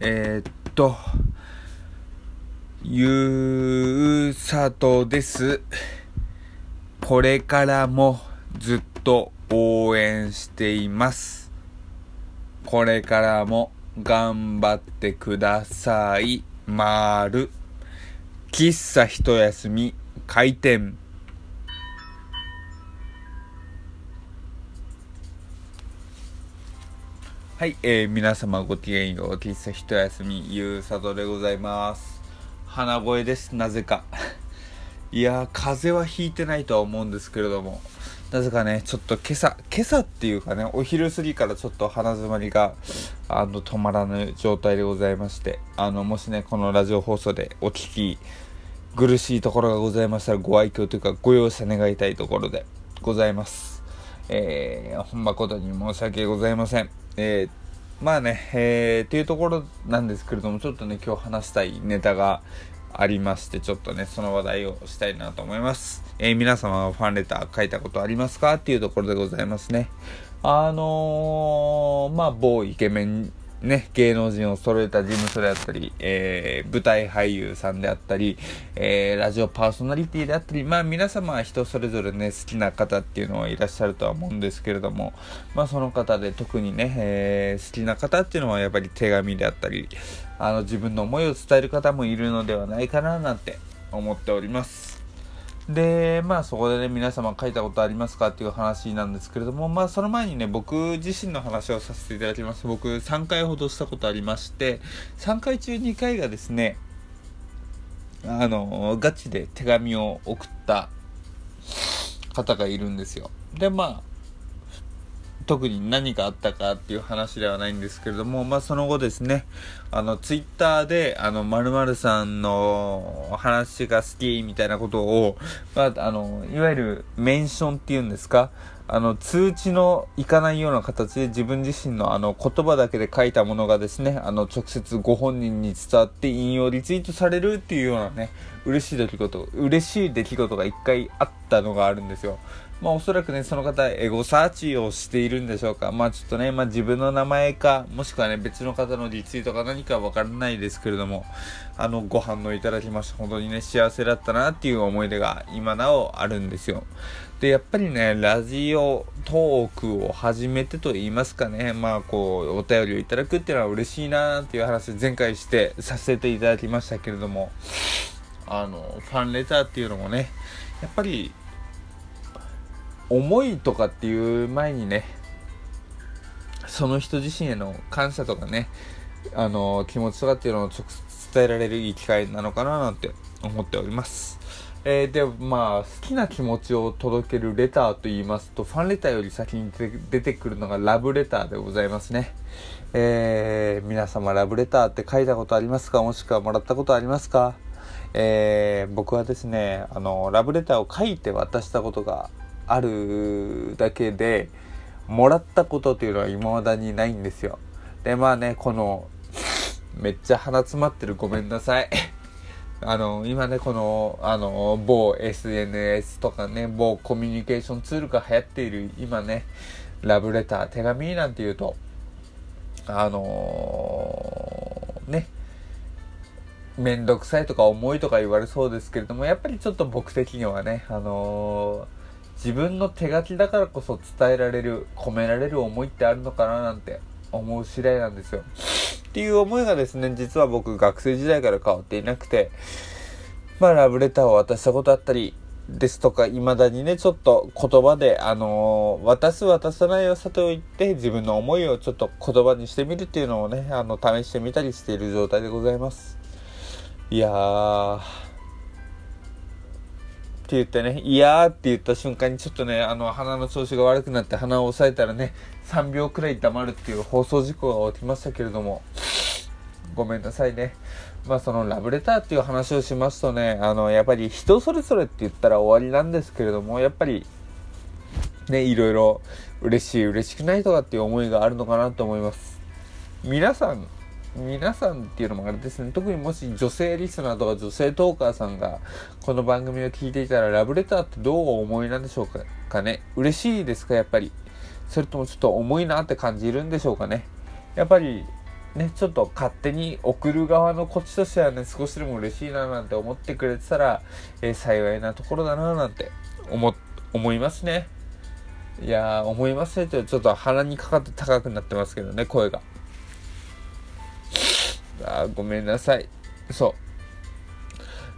えー、っと、ゆうさとです。これからもずっと応援しています。これからも頑張ってください。まる。喫茶一休み開店。はい、えー、皆様ごきげんよう、喫茶一休み、ゆうさとでございます。鼻声です、なぜか。いやー、風邪はひいてないとは思うんですけれども、なぜかね、ちょっと今朝、今朝っていうかね、お昼過ぎからちょっと鼻詰まりが、あの、止まらぬ状態でございまして、あの、もしね、このラジオ放送でお聞き苦しいところがございましたら、ご愛嬌というか、ご容赦願いたいところでございます。えー、本誠に申し訳ございません。えー、まあね、えー、っていうところなんですけれども、ちょっとね、今日話したいネタがありまして、ちょっとね、その話題をしたいなと思います。えー、皆様はファンレター書いたことありますか？っていうところでございますね。あのー、まあ、某イケメンね、芸能人を揃えた事務所であったり、えー、舞台俳優さんであったり、えー、ラジオパーソナリティであったり、まあ皆様は人それぞれね、好きな方っていうのはいらっしゃるとは思うんですけれども、まあその方で特にね、えー、好きな方っていうのはやっぱり手紙であったり、あの自分の思いを伝える方もいるのではないかななんて思っております。で、まあそこでね、皆様書いたことありますかっていう話なんですけれども、まあその前にね、僕自身の話をさせていただきます。僕3回ほどしたことありまして、3回中2回がですね、あの、ガチで手紙を送った方がいるんですよ。で、まあ、特に何があったかっていう話ではないんですけれども、まあ、その後ですね、あの、ツイッターで、あの、〇〇さんの話が好きみたいなことを、まあ、あの、いわゆるメンションっていうんですか、あの、通知のいかないような形で自分自身のあの、言葉だけで書いたものがですね、あの、直接ご本人に伝わって引用リツイートされるっていうようなね、嬉しい出来事、嬉しい出来事が一回あったのがあるんですよ。まあおそらくね、その方、エゴサーチをしているんでしょうか。まあちょっとね、まあ自分の名前か、もしくはね、別の方のリツイートか何かわからないですけれども、あの、ご反応いただきまして、本当にね、幸せだったなっていう思い出が今なおあるんですよ。で、やっぱりね、ラジオトークを始めてと言いますかね、まあこう、お便りをいただくっていうのは嬉しいなっていう話前回してさせていただきましたけれども、あの、ファンレターっていうのもね、やっぱり思いとかっていう前にねその人自身への感謝とかねあの気持ちとかっていうのを直接伝えられるいい機会なのかななんて思っております。えー、でまあ好きな気持ちを届けるレターと言いますとファンレターより先に出てくるのがラブレターでございますね。えー、皆様ラブレターって書いたことありますか？もしくはもらったことありますか？えー、僕はですねあのラブレターを書いて渡したことがあるだけでもらったことというのは未だにないんですよでまあねこのめっちゃ鼻詰まってる。ごめんなさい。あの今ねこのあの某 SNS とかね某コミュニケーションツールが流行っている今ねラブレター手紙なんて言うとあのー、ねめんどくさいとか重いとか言われそうですけれどもやっぱりちょっと僕的にはねあのー自分の手書きだからこそ伝えられる込められる思いってあるのかななんて思う次第なんですよ。っていう思いがですね実は僕学生時代から変わっていなくてまあラブレターを渡したことあったりですとか、未だにね、ちょっと言葉で、あのー、渡す渡さないをさておいて、自分の思いをちょっと言葉にしてみるっていうのをね、あの、試してみたりしている状態でございます。いやー、って言ってね、いやーって言った瞬間にちょっとね、あの、鼻の調子が悪くなって鼻を押さえたらね、3秒くらい黙るっていう放送事故が起きましたけれども、ごめんなさいね。まあそのラブレターっていう話をしますとね、あの、やっぱり人それぞれって言ったら終わりなんですけれども、やっぱり、ね、いろいろ嬉しい、嬉しくないとかっていう思いがあるのかなと思います。皆さん、皆さんっていうのもあれですね、特にもし女性リスナーとか女性トーカーさんがこの番組を聞いていたらラブレターってどうお思いなんでしょうかかね嬉しいですかやっぱり。それともちょっと重いなって感じるんでしょうかね。やっぱりね、ちょっと勝手に送る側のこっちとしてはね、少しでも嬉しいななんて思ってくれてたら、えー、幸いなところだななんて思、思いますね。いやー、思いますねってちょっと鼻にかかって高くなってますけどね、声が。あごめんなさい。そ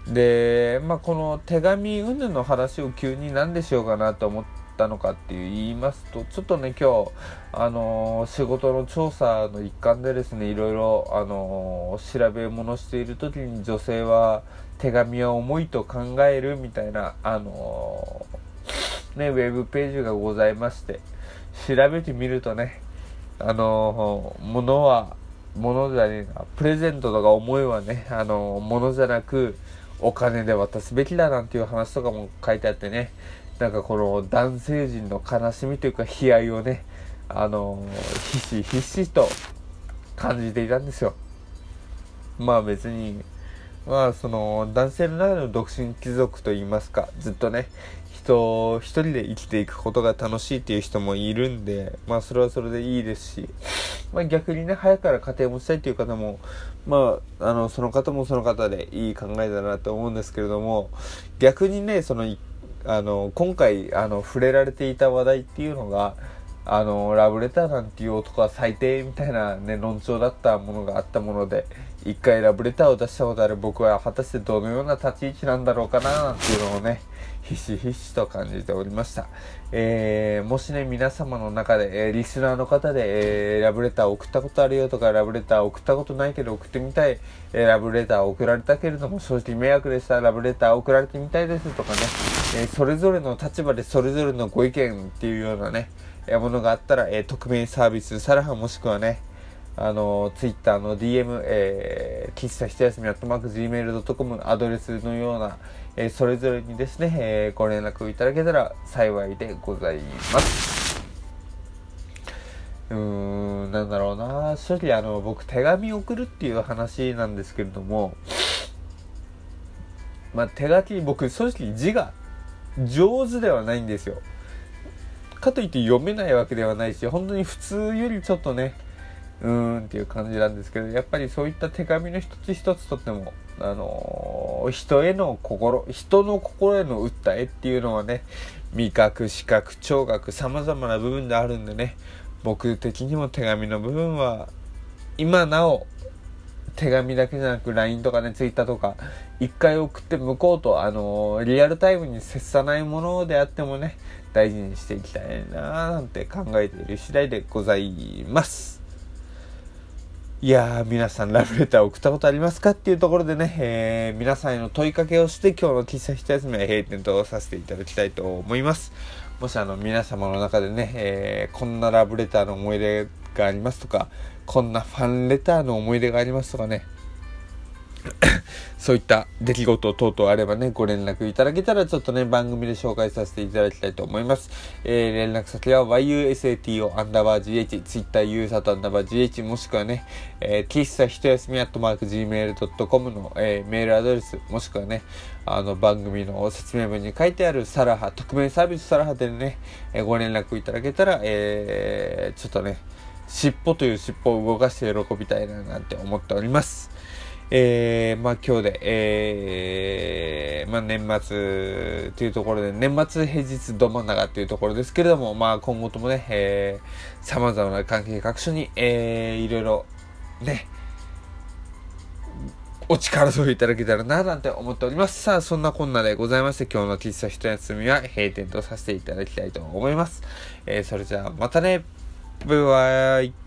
う。で、まあ、この手紙云々の話を急に何でしようかなと思って、ったのかって言いますとちょっとね今日あのー、仕事の調査の一環でですねいろいろあのー、調べ物している時に女性は手紙は重いと考えるみたいなあのー、ねウェブページがございまして調べてみるとねあの物は物じゃねえなプレゼントとか思いはねあの物じゃなくお金で渡すべきだなんていう話とかも書いてあってねなんかこの男性陣の悲しみというか悲哀をね、あのひしひしと感じていたんですよ。まあ別に、まあその男性の中の独身貴族といいますか、ずっとね、人一人で生きていくことが楽しいっていう人もいるんで、まあそれはそれでいいですし、まあ逆にね、早くから家庭を持ちたいっていう方も、まあ、あの、その方もその方でいい考えだなと思うんですけれども、逆にね、そのあの今回あの触れられていた話題っていうのがあのラブレターなんていう男は最低みたいな、ね、論調だったものがあったもので一回ラブレターを出したことある僕は果たしてどのような立ち位置なんだろうかななんていうのをねひしひしと感じておりました、えー、もしね皆様の中で、えー、リスナーの方で、えー、ラブレター送ったことあるよとかラブレター送ったことないけど送ってみたい、えーラブレター送られたけれども正直迷惑でしたラブレター送られてみたいですとかね、えそれぞれの立場でそれぞれのご意見っていうようなね、えものがあったら、え匿名サービスサラハもしくはねあの、ツイッターの DM、えー、喫茶一休みアットマーク Gmail.com アドレスのような、え、それぞれにですね、えー、ご連絡いただけたら幸いでございます。うーん、なんだろうな。正直あの、僕手紙送るっていう話なんですけれども、まあ、手書き、僕正直字が上手ではないんですよ。かといって読めないわけではないし、本当に普通よりちょっとね、うーんっていう感じなんですけどやっぱりそういった手紙の一つ一つとってもあのー、人への心人の心への訴えっていうのはね味覚視覚聴覚さまざまな部分であるんでね僕的にも手紙の部分は今なお手紙だけじゃなく LINE とかね Twitter とか一回送って向こうとあのー、リアルタイムに接さないものであってもね大事にしていきたいなーなんて考えている次第でございます。いやー、皆さんラブレター送ったことありますかっていうところでね、えー、皆さんへの問いかけをして今日の喫茶一休みは閉店とさせていただきたいと思います。もしあの皆様の中でね、えー、こんなラブレターの思い出がありますとか、こんなファンレターの思い出がありますとかね、そういった出来事等々あればね、ご連絡いただけたらちょっとね、番組で紹介させていただきたいと思います。えー、連絡先は yusato アンダーバー gh、twitter ゆうさとアンダーバー gh、もしくはね、えー、喫茶一休みアットマーク gmail.com の、えー、メールアドレス、もしくはね、あの番組の説明文に書いてあるサラハ、匿名サービスサラハでね、えー、ご連絡いただけたら、えー、ちょっとね、尻尾という尻尾を動かして喜びたいななんて思っております。えー、まあ今日で、えー、まあ年末というところで、年末平日ど真ん中というところですけれども、まあ今後ともね、えー、様々な関係各所に、えー、いろいろ、ね、お力添えいただけたらな、なんて思っております。さあ、そんなこんなでございまして、今日の喫茶一休みは閉店とさせていただきたいと思います。えー、それじゃあ、またね。バイバイ。